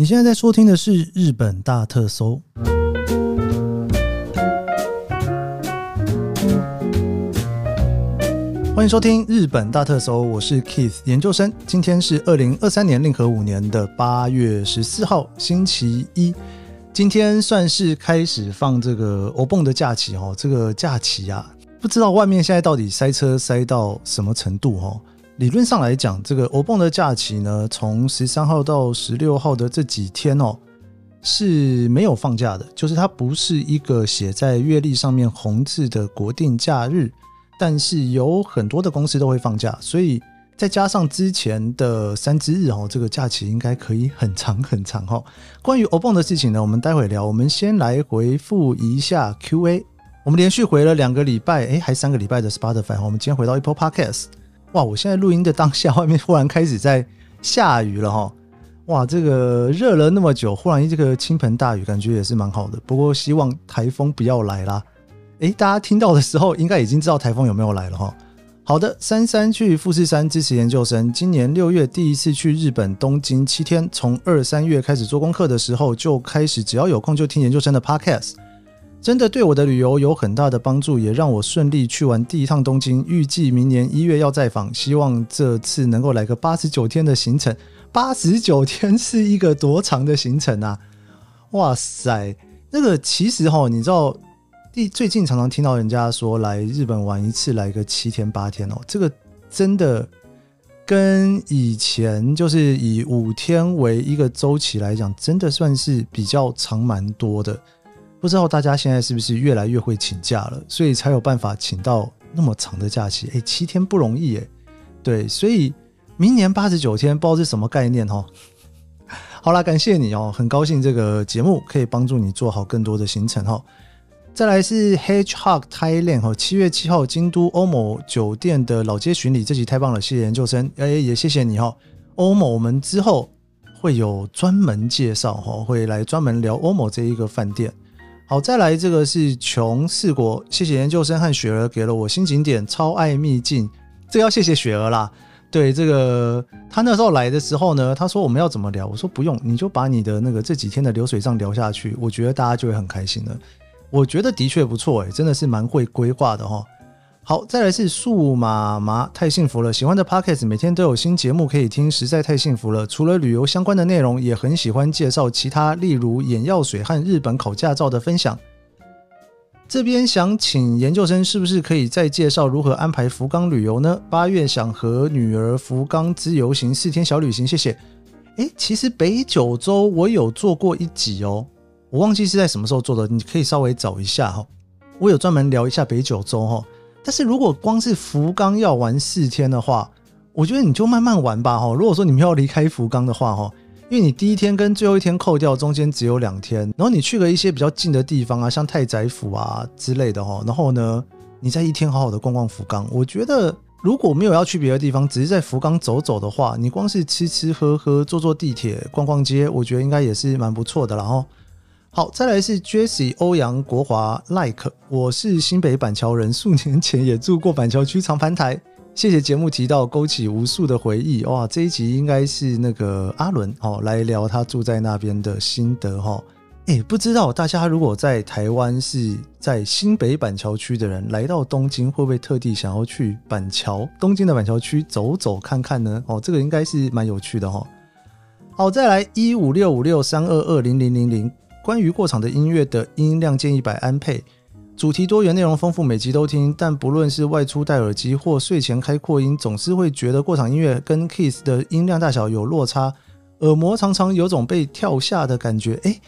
你现在在收听的是日本大特搜，欢迎收听日本大特搜，我是 Keith 研究生。今天是二零二三年令和五年的八月十四号，星期一。今天算是开始放这个欧蹦的假期哦，这个假期啊，不知道外面现在到底塞车塞到什么程度哦。理论上来讲，这个欧蹦的假期呢，从十三号到十六号的这几天哦，是没有放假的，就是它不是一个写在月历上面红字的国定假日，但是有很多的公司都会放假，所以再加上之前的三之日哦，这个假期应该可以很长很长哈。关于欧蹦的事情呢，我们待会聊，我们先来回复一下 Q&A，我们连续回了两个礼拜，诶，还三个礼拜的 Spotify，我们今天回到 Apple Podcast。哇！我现在录音的当下，外面忽然开始在下雨了哈！哇，这个热了那么久，忽然这个倾盆大雨，感觉也是蛮好的。不过希望台风不要来啦。诶，大家听到的时候，应该已经知道台风有没有来了哈。好的，珊珊去富士山支持研究生，今年六月第一次去日本东京七天，从二三月开始做功课的时候，就开始只要有空就听研究生的 Podcast。真的对我的旅游有很大的帮助，也让我顺利去完第一趟东京。预计明年一月要再访，希望这次能够来个八十九天的行程。八十九天是一个多长的行程啊？哇塞，那个其实哈，你知道，第最近常常听到人家说来日本玩一次来个七天八天哦，这个真的跟以前就是以五天为一个周期来讲，真的算是比较长蛮多的。不知道大家现在是不是越来越会请假了，所以才有办法请到那么长的假期？诶，七天不容易诶。对，所以明年八十九天，不知道是什么概念哦。好啦，感谢你哦，很高兴这个节目可以帮助你做好更多的行程哈。再来是 Hedgehog Thailand 哈，七月七号京都欧某酒店的老街巡礼，这集太棒了，谢谢研究生，诶，也谢谢你哈。欧某我们之后会有专门介绍哈，会来专门聊欧某这一个饭店。好，再来这个是穷四国，谢谢研究生和雪儿给了我新景点，超爱秘境，这要谢谢雪儿啦。对，这个他那时候来的时候呢，他说我们要怎么聊，我说不用，你就把你的那个这几天的流水账聊下去，我觉得大家就会很开心了。我觉得的确不错，诶，真的是蛮会规划的哈。好，再来是数码麻，太幸福了！喜欢的 Podcast 每天都有新节目可以听，实在太幸福了。除了旅游相关的内容，也很喜欢介绍其他，例如眼药水和日本考驾照的分享。这边想请研究生，是不是可以再介绍如何安排福冈旅游呢？八月想和女儿福冈自由行四天小旅行，谢谢。诶，其实北九州我有做过一集哦，我忘记是在什么时候做的，你可以稍微找一下哈。我有专门聊一下北九州哈。但是如果光是福冈要玩四天的话，我觉得你就慢慢玩吧哈。如果说你们要离开福冈的话哈，因为你第一天跟最后一天扣掉，中间只有两天，然后你去了一些比较近的地方啊，像太宰府啊之类的哈，然后呢，你在一天好好的逛逛福冈，我觉得如果没有要去别的地方，只是在福冈走走的话，你光是吃吃喝喝、坐坐地铁、逛逛街，我觉得应该也是蛮不错的然后。好，再来是 Jessie 欧阳国华 Like，我是新北板桥人，数年前也住过板桥区长盘台。谢谢节目提到，勾起无数的回忆。哇，这一集应该是那个阿伦哦，来聊他住在那边的心得哈。诶，不知道大家如果在台湾是在新北板桥区的人，来到东京会不会特地想要去板桥东京的板桥区走走看看呢？哦，这个应该是蛮有趣的哈。好，再来一五六五六三二二零零零零。关于过场的音乐的音量建议百安配，主题多元，内容丰富，每集都听。但不论是外出戴耳机或睡前开扩音，总是会觉得过场音乐跟 Kiss 的音量大小有落差，耳膜常常有种被跳下的感觉。诶，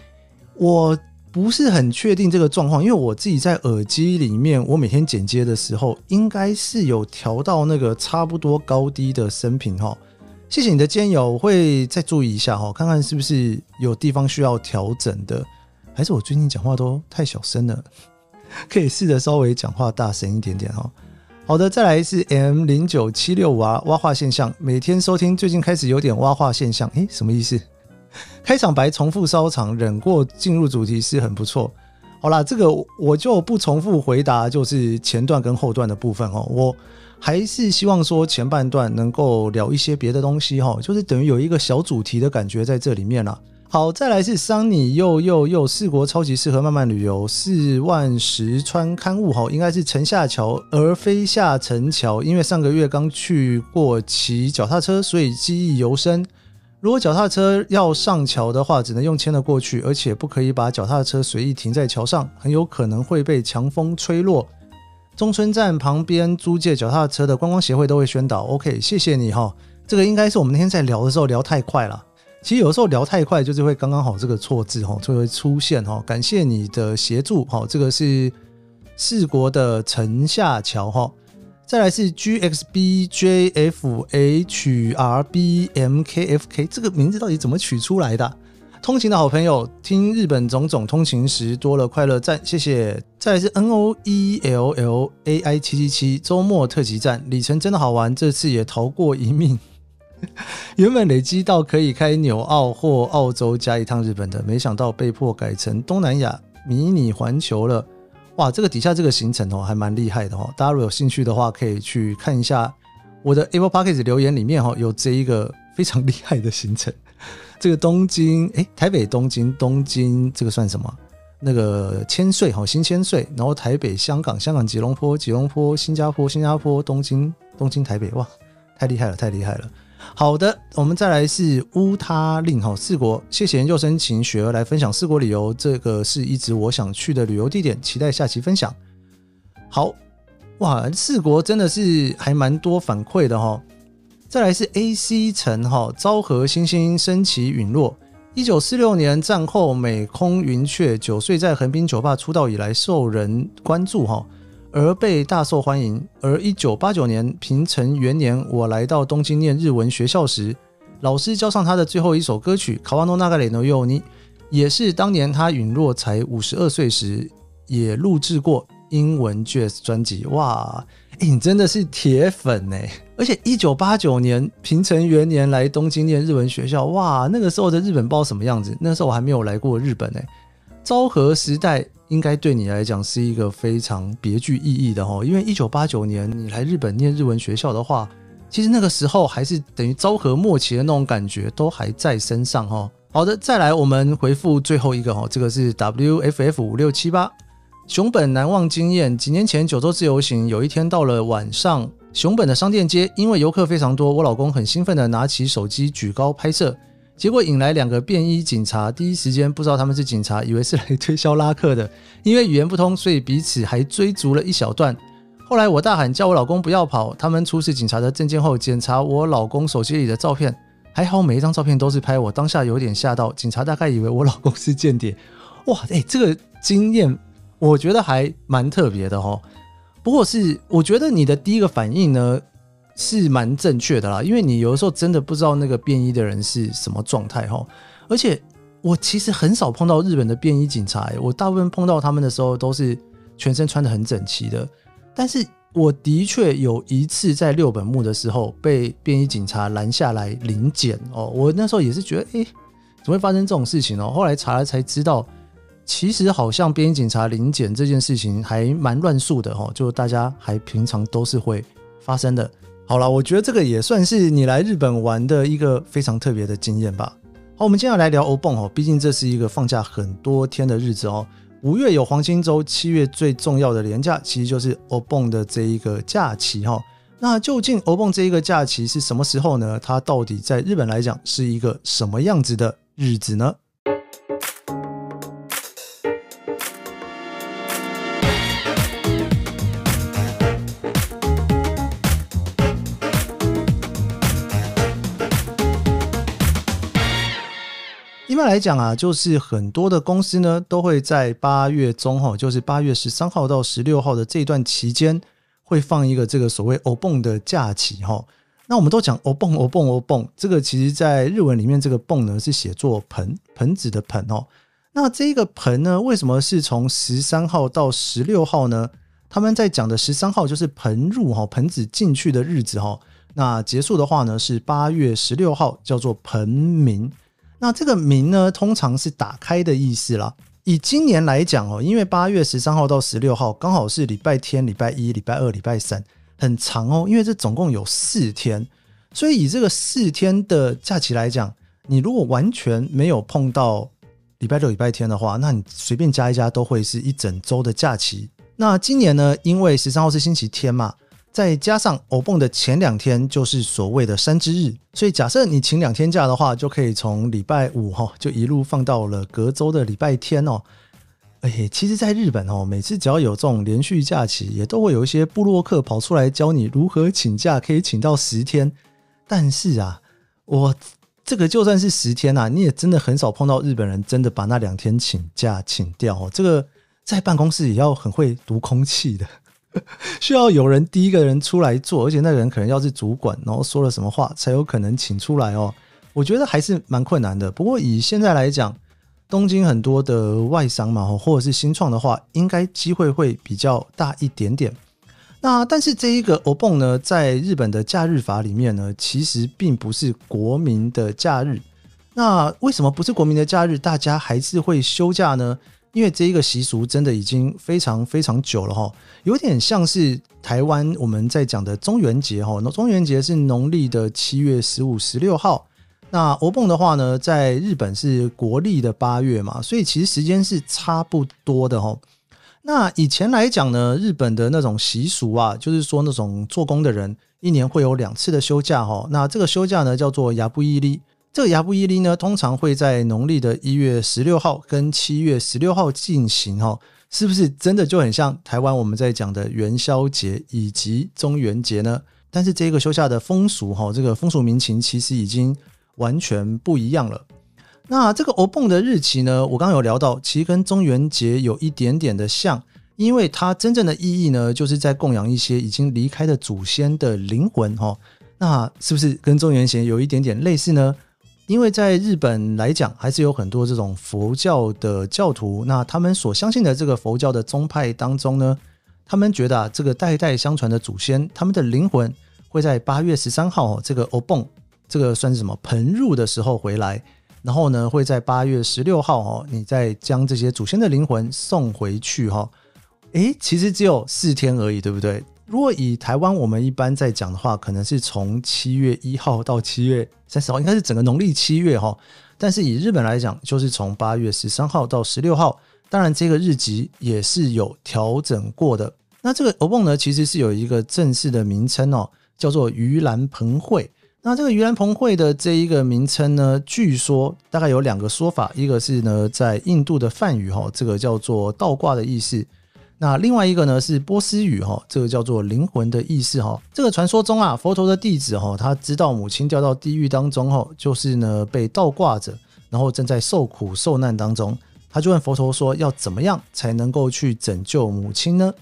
我不是很确定这个状况，因为我自己在耳机里面，我每天剪接的时候，应该是有调到那个差不多高低的声频哈。谢谢你的建议，我会再注意一下哈，看看是不是有地方需要调整的，还是我最近讲话都太小声了，可以试着稍微讲话大声一点点哈。好的，再来是 M 零九七六五啊，蛙化现象，每天收听，最近开始有点挖化现象，诶，什么意思？开场白重复稍长，忍过进入主题是很不错。好啦，这个我就不重复回答，就是前段跟后段的部分哦，我。还是希望说前半段能够聊一些别的东西哈，就是等于有一个小主题的感觉在这里面了。好，再来是桑尼又又又四国超级适合慢慢旅游，四万石川刊物哈，应该是城下桥而非下城桥，因为上个月刚去过骑脚踏车，所以记忆犹深。如果脚踏车要上桥的话，只能用牵的过去，而且不可以把脚踏车随意停在桥上，很有可能会被强风吹落。中村站旁边租借脚踏车的观光协会都会宣导。OK，谢谢你哈，这个应该是我们那天在聊的时候聊太快了。其实有时候聊太快，就是会刚刚好这个错字哈就会出现哈。感谢你的协助哈，这个是四国的城下桥哈。再来是 G X B J F H R B M K F K，这个名字到底怎么取出来的？通勤的好朋友，听日本种种通勤时多了快乐赞，谢谢。再来是 N O E L L A I 七七七周末特辑站，里程真的好玩，这次也逃过一命。原本累积到可以开纽澳或澳洲加一趟日本的，没想到被迫改成东南亚迷你环球了。哇，这个底下这个行程哦，还蛮厉害的哦。大家如果有兴趣的话，可以去看一下我的 Apple Podcast 留言里面哦，有这一个非常厉害的行程。这个东京，诶，台北东京，东京这个算什么？那个千岁哈，新千岁。然后台北香港，香港吉隆坡，吉隆坡新加坡，新加坡东京，东京台北，哇，太厉害了，太厉害了。好的，我们再来是乌他令哈四国，谢谢研究生请雪儿来分享四国旅游，这个是一直我想去的旅游地点，期待下期分享。好哇，四国真的是还蛮多反馈的哈。再来是 A C 城哈，昭和星星升起陨落。一九四六年战后美空云雀九岁在横滨酒吧出道以来受人关注哈。而被大受欢迎。而一九八九年平成元年，我来到东京念日文学校时，老师教上他的最后一首歌曲《川の流れのように》，也是当年他陨落才五十二岁时也录制过英文 Jazz 专辑。哇， 你真的是铁粉欸！而且一九八九年平成元年来东京念日文学校，哇，那个时候的日本不知道什么样子。那时候我还没有来过日本欸。昭和时代。应该对你来讲是一个非常别具意义的哈，因为一九八九年你来日本念日文学校的话，其实那个时候还是等于昭和末期的那种感觉都还在身上哈。好的，再来我们回复最后一个哈，这个是 WFF 五六七八熊本难忘经验。几年前九州自由行，有一天到了晚上，熊本的商店街因为游客非常多，我老公很兴奋的拿起手机举高拍摄。结果引来两个便衣警察，第一时间不知道他们是警察，以为是来推销拉客的。因为语言不通，所以彼此还追逐了一小段。后来我大喊叫我老公不要跑，他们出示警察的证件后检查我老公手机里的照片，还好每一张照片都是拍我，当下有点吓到。警察大概以为我老公是间谍。哇，哎、这个经验我觉得还蛮特别的哦。不过是我觉得你的第一个反应呢？是蛮正确的啦，因为你有的时候真的不知道那个便衣的人是什么状态哈。而且我其实很少碰到日本的便衣警察，我大部分碰到他们的时候都是全身穿得很整齐的。但是我的确有一次在六本木的时候被便衣警察拦下来临检哦，我那时候也是觉得，哎，怎么会发生这种事情哦？后来查了才知道，其实好像便衣警察临检这件事情还蛮乱数的哈，就大家还平常都是会发生的。好了，我觉得这个也算是你来日本玩的一个非常特别的经验吧。好，我们接下来聊欧蹦哦，毕竟这是一个放假很多天的日子哦。五月有黄金周，七月最重要的连假其实就是欧蹦的这一个假期哈。那究竟欧蹦这一个假期是什么时候呢？它到底在日本来讲是一个什么样子的日子呢？一般来讲啊，就是很多的公司呢，都会在八月中哈，就是八月十三号到十六号的这段期间，会放一个这个所谓“欧蹦”的假期哈。那我们都讲“欧蹦”“欧蹦”“欧蹦”，这个其实在日文里面，这个“蹦”呢是写作“盆”盆子的“盆”哦。那这个“盆”呢，为什么是从十三号到十六号呢？他们在讲的十三号就是盆入哈，盆子进去的日子哈。那结束的话呢，是八月十六号，叫做盆明。那这个明呢，通常是打开的意思啦。以今年来讲哦，因为八月十三号到十六号刚好是礼拜天、礼拜一、礼拜二、礼拜三，很长哦。因为这总共有四天，所以以这个四天的假期来讲，你如果完全没有碰到礼拜六、礼拜天的话，那你随便加一加都会是一整周的假期。那今年呢，因为十三号是星期天嘛，再加上欧蹦的前两天就是所谓的山之日，所以假设你请两天假的话，就可以从礼拜五哈就一路放到了隔周的礼拜天哦。哎，其实，在日本哦，每次只要有这种连续假期，也都会有一些部落客跑出来教你如何请假，可以请到十天。但是啊，我这个就算是十天啊，你也真的很少碰到日本人真的把那两天请假请掉哦。这个在办公室也要很会读空气的，需要有人第一个人出来做，而且那个人可能要是主管，然后说了什么话才有可能请出来哦。我觉得还是蛮困难的。不过以现在来讲，东京很多的外商嘛，或者是新创的话，应该机会会比较大一点点。那但是这一个欧蹦呢，在日本的假日法里面呢，其实并不是国民的假日。那为什么不是国民的假日，大家还是会休假呢？因为这一个习俗真的已经非常非常久了哈，有点像是台湾我们在讲的中元节哈。那中元节是农历的七月十五、十六号。那欧蹦的话呢，在日本是国历的八月嘛，所以其实时间是差不多的齁。那以前来讲呢，日本的那种习俗啊，就是说那种做工的人一年会有两次的休假齁。那这个休假呢，叫做亚布伊利。这个亚布伊利呢，通常会在农历的一月十六号跟七月十六号进行哈。是不是真的就很像台湾我们在讲的元宵节以及中元节呢？但是这个休假的风俗哈，这个风俗民情其实已经。完全不一样了。那这个欧蹦的日期呢？我刚刚有聊到，其实跟中元节有一点点的像，因为它真正的意义呢，就是在供养一些已经离开的祖先的灵魂哈。那是不是跟中元节有一点点类似呢？因为在日本来讲，还是有很多这种佛教的教徒，那他们所相信的这个佛教的宗派当中呢，他们觉得啊，这个代代相传的祖先，他们的灵魂会在八月十三号这个欧蹦。这个算是什么？盆入的时候回来，然后呢，会在八月十六号哦，你再将这些祖先的灵魂送回去哈。诶，其实只有四天而已，对不对？如果以台湾我们一般在讲的话，可能是从七月一号到七月三十号，应该是整个农历七月哈。但是以日本来讲，就是从八月十三号到十六号。当然，这个日期也是有调整过的。那这个欧蹦呢，其实是有一个正式的名称哦，叫做盂兰盆会。那这个盂兰盆会的这一个名称呢，据说大概有两个说法，一个是呢在印度的梵语哈，这个叫做倒挂的意思；那另外一个呢是波斯语哈，这个叫做灵魂的意思哈。这个传说中啊，佛陀的弟子哈，他知道母亲掉到地狱当中后，就是呢被倒挂着，然后正在受苦受难当中，他就问佛陀说，要怎么样才能够去拯救母亲呢？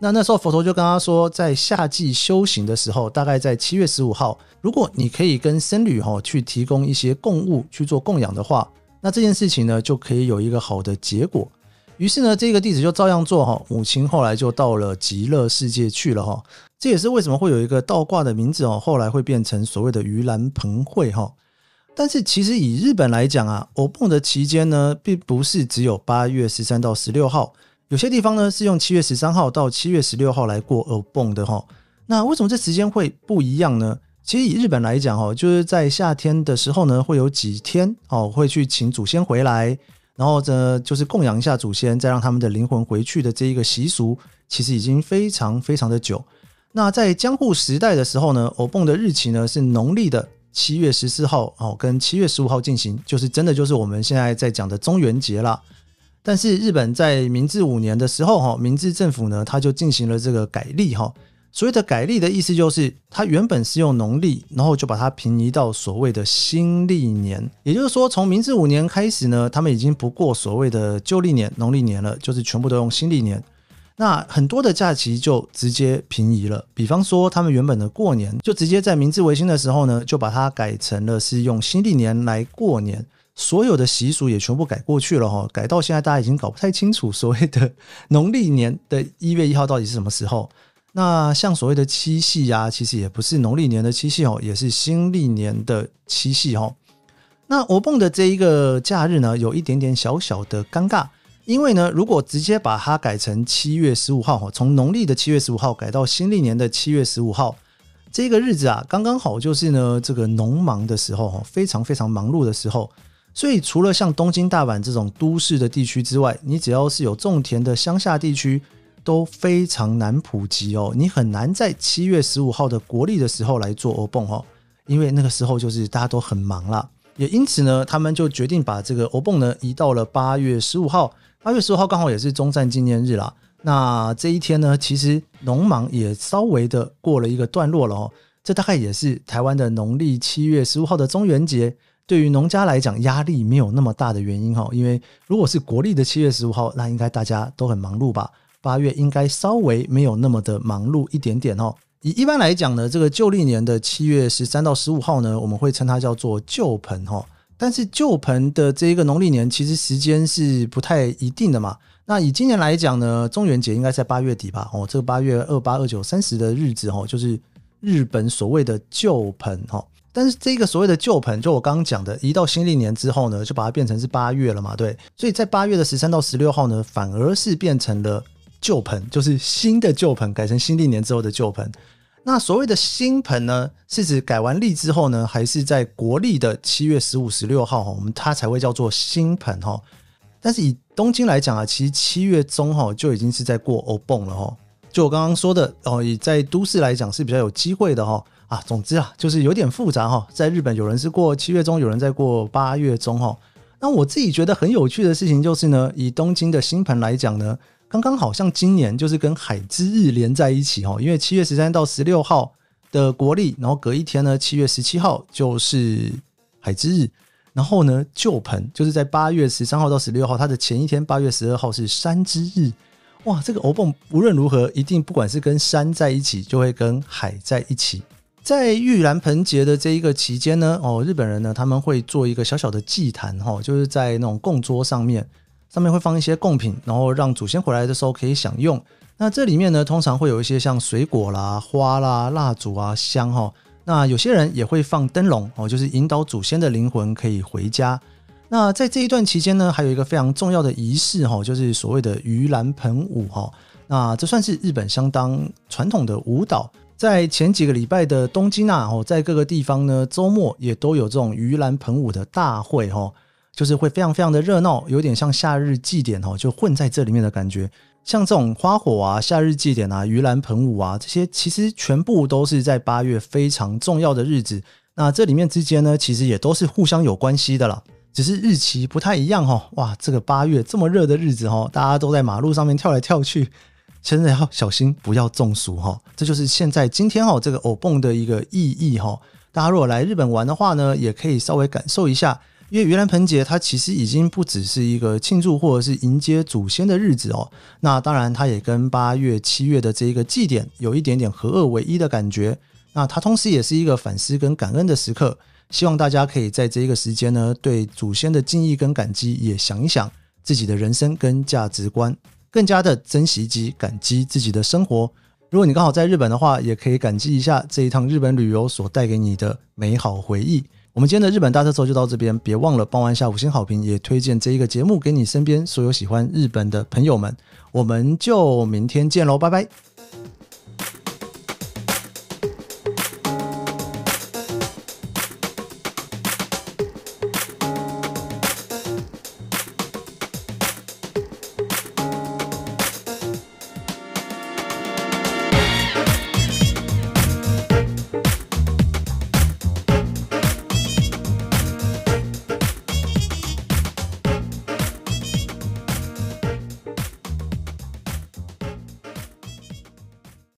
那那时候佛陀就跟他说，在夏季修行的时候，大概在七月十五号，如果你可以跟僧侣哈去提供一些供物去做供养的话，那这件事情呢就可以有一个好的结果。于是呢，这个弟子就照样做哈，母亲后来就到了极乐世界去了哈。这也是为什么会有一个倒挂的名字哦，后来会变成所谓的盂兰盆会哈。但是其实以日本来讲啊，欧蹦的期间呢，并不是只有八月十三到十六号。有些地方呢是用七月十三号到七月十六号来过欧蹦的哈，那为什么这时间会不一样呢？其实以日本来讲哈，就是在夏天的时候呢，会有几天哦，会去请祖先回来，然后呢就是供养一下祖先，再让他们的灵魂回去的这一个习俗，其实已经非常非常的久。那在江户时代的时候呢，欧蹦的日期呢是农历的七月十四号哦，跟七月十五号进行，就是真的就是我们现在在讲的中元节啦。但是日本在明治五年的时候，哈，明治政府呢，他就进行了这个改历，哈。所谓的改历的意思就是，它原本是用农历，然后就把它平移到所谓的新历年。也就是说，从明治五年开始呢，他们已经不过所谓的旧历年、农历年了，就是全部都用新历年。那很多的假期就直接平移了。比方说，他们原本的过年，就直接在明治维新的时候呢，就把它改成了是用新历年来过年。所有的习俗也全部改过去了哈，改到现在大家已经搞不太清楚所谓的 农历年的一月一号到底是什么时候。那像所谓的七夕呀，其实也不是农历年的七夕哦，也是新历年的七夕哈。那我蹦的这一个假日呢，有一点点小小的尴尬，因为呢，如果直接把它改成七月十五号哈，从农历的七月十五号改到新历年的七月十五号，这个日子啊，刚刚好就是呢这个农忙的时候哈，非常非常忙碌的时候。所以除了像东京、大阪这种都市的地区之外，你只要是有种田的乡下地区，都非常难普及哦。你很难在七月十五号的国历的时候来做欧蹦哦，因为那个时候就是大家都很忙啦。也因此呢，他们就决定把这个欧蹦呢移到了八月十五号。八月十五号刚好也是中战纪念日啦。那这一天呢，其实农忙也稍微的过了一个段落了哦。这大概也是台湾的农历七月十五号的中元节。对于农家来讲，压力没有那么大的原因哈，因为如果是国历的七月十五号，那应该大家都很忙碌吧？八月应该稍微没有那么的忙碌一点点哦。以一般来讲呢，这个旧历年的七月十三到十五号呢，我们会称它叫做旧盆哈。但是旧盆的这一个农历年，其实时间是不太一定的嘛。那以今年来讲呢，中元节应该在八月底吧？哦，这个八月二八、二九、三十的日子哦，就是日本所谓的旧盆哈。但是这个所谓的旧盆，就我刚刚讲的，移到新历年之后呢，就把它变成是八月了嘛，对。所以在八月的十三到十六号呢，反而是变成了旧盆，就是新的旧盆改成新历年之后的旧盆。那所谓的新盆呢，是指改完历之后呢，还是在国历的七月十五、十六号哈，我们它才会叫做新盆哈。但是以东京来讲啊，其实七月中哈就已经是在过欧蹦了哈。就我刚刚说的哦，以在都市来讲是比较有机会的哈。啊，总之啊，就是有点复杂哈。在日本，有人是过七月中，有人在过八月中哈。那我自己觉得很有趣的事情就是呢，以东京的新盆来讲呢，刚刚好像今年就是跟海之日连在一起哈。因为七月十三到十六号的国历，然后隔一天呢，七月十七号就是海之日，然后呢，旧盆就是在八月十三号到十六号，它的前一天八月十二号是山之日。哇，这个欧蹦无论如何，一定不管是跟山在一起，就会跟海在一起。在玉兰盆节的这一个期间呢，哦，日本人呢，他们会做一个小小的祭坛哈，就是在那种供桌上面，上面会放一些贡品，然后让祖先回来的时候可以享用。那这里面呢，通常会有一些像水果啦、花啦、蜡烛啊、香哈。那有些人也会放灯笼哦，就是引导祖先的灵魂可以回家。那在这一段期间呢，还有一个非常重要的仪式哈，就是所谓的盂兰盆舞哈。那这算是日本相当传统的舞蹈。在前几个礼拜的东京啊，哦，在各个地方呢，周末也都有这种盂兰盆舞的大会，哈，就是会非常非常的热闹，有点像夏日祭典，哦，就混在这里面的感觉。像这种花火啊、夏日祭典啊、盂兰盆舞啊，这些其实全部都是在八月非常重要的日子。那这里面之间呢，其实也都是互相有关系的啦，只是日期不太一样，哈。哇，这个八月这么热的日子，哈，大家都在马路上面跳来跳去。真的要小心，不要中暑哈！这就是现在今天哈这个欧蹦的一个意义哈。大家如果来日本玩的话呢，也可以稍微感受一下，因为盂兰盆节它其实已经不只是一个庆祝或者是迎接祖先的日子哦。那当然，它也跟八月、七月的这一个祭典有一点点合二为一的感觉。那它同时也是一个反思跟感恩的时刻，希望大家可以在这一个时间呢，对祖先的敬意跟感激也想一想自己的人生跟价值观。更加的珍惜及感激自己的生活。如果你刚好在日本的话，也可以感激一下这一趟日本旅游所带给你的美好回忆。我们今天的日本大特搜就到这边，别忘了帮我按下五星好评，也推荐这一个节目给你身边所有喜欢日本的朋友们。我们就明天见喽，拜拜。